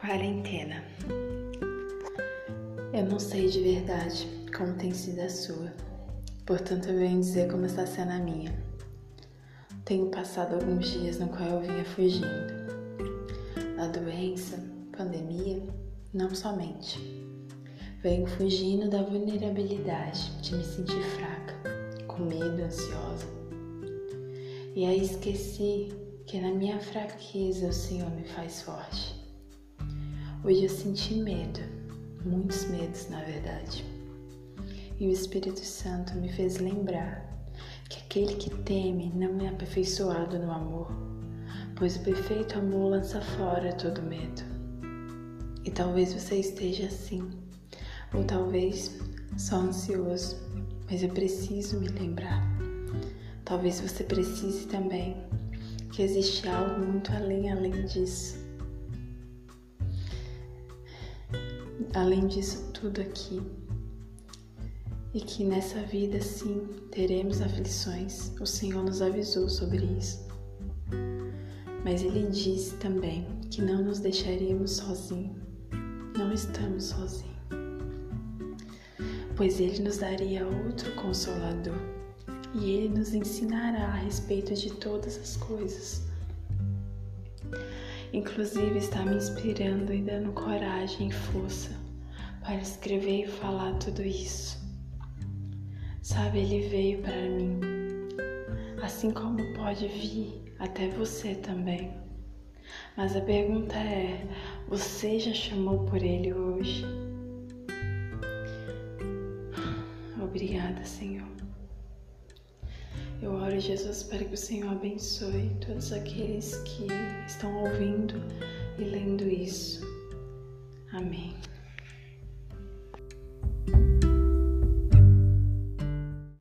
Quarentena. Eu não sei de verdade como tem sido a sua, portanto eu venho dizer como está sendo a minha. Tenho passado alguns dias no qual eu vinha fugindo. da doença, pandemia, não somente. Venho fugindo da vulnerabilidade de me sentir fraca, com medo, ansiosa. E aí esqueci que na minha fraqueza o Senhor me faz forte Hoje eu senti medo, muitos medos na verdade. E o Espírito Santo me fez lembrar que aquele que teme não é aperfeiçoado no amor, pois o perfeito amor lança fora todo medo. E talvez você esteja assim, ou talvez só ansioso, mas eu preciso me lembrar. Talvez você precise também que existe algo muito além além disso. Além disso tudo aqui, e que nessa vida sim teremos aflições. O Senhor nos avisou sobre isso. Mas Ele disse também que não nos deixaríamos sozinhos. Não estamos sozinhos. Pois Ele nos daria outro consolador e Ele nos ensinará a respeito de todas as coisas. Inclusive está me inspirando e dando coragem e força para escrever e falar tudo isso. Sabe, ele veio para mim, assim como pode vir até você também. Mas a pergunta é: você já chamou por ele hoje? Obrigada, Senhor. Eu oro, Jesus, para que o Senhor abençoe todos aqueles que estão ouvindo e lendo isso. Amém.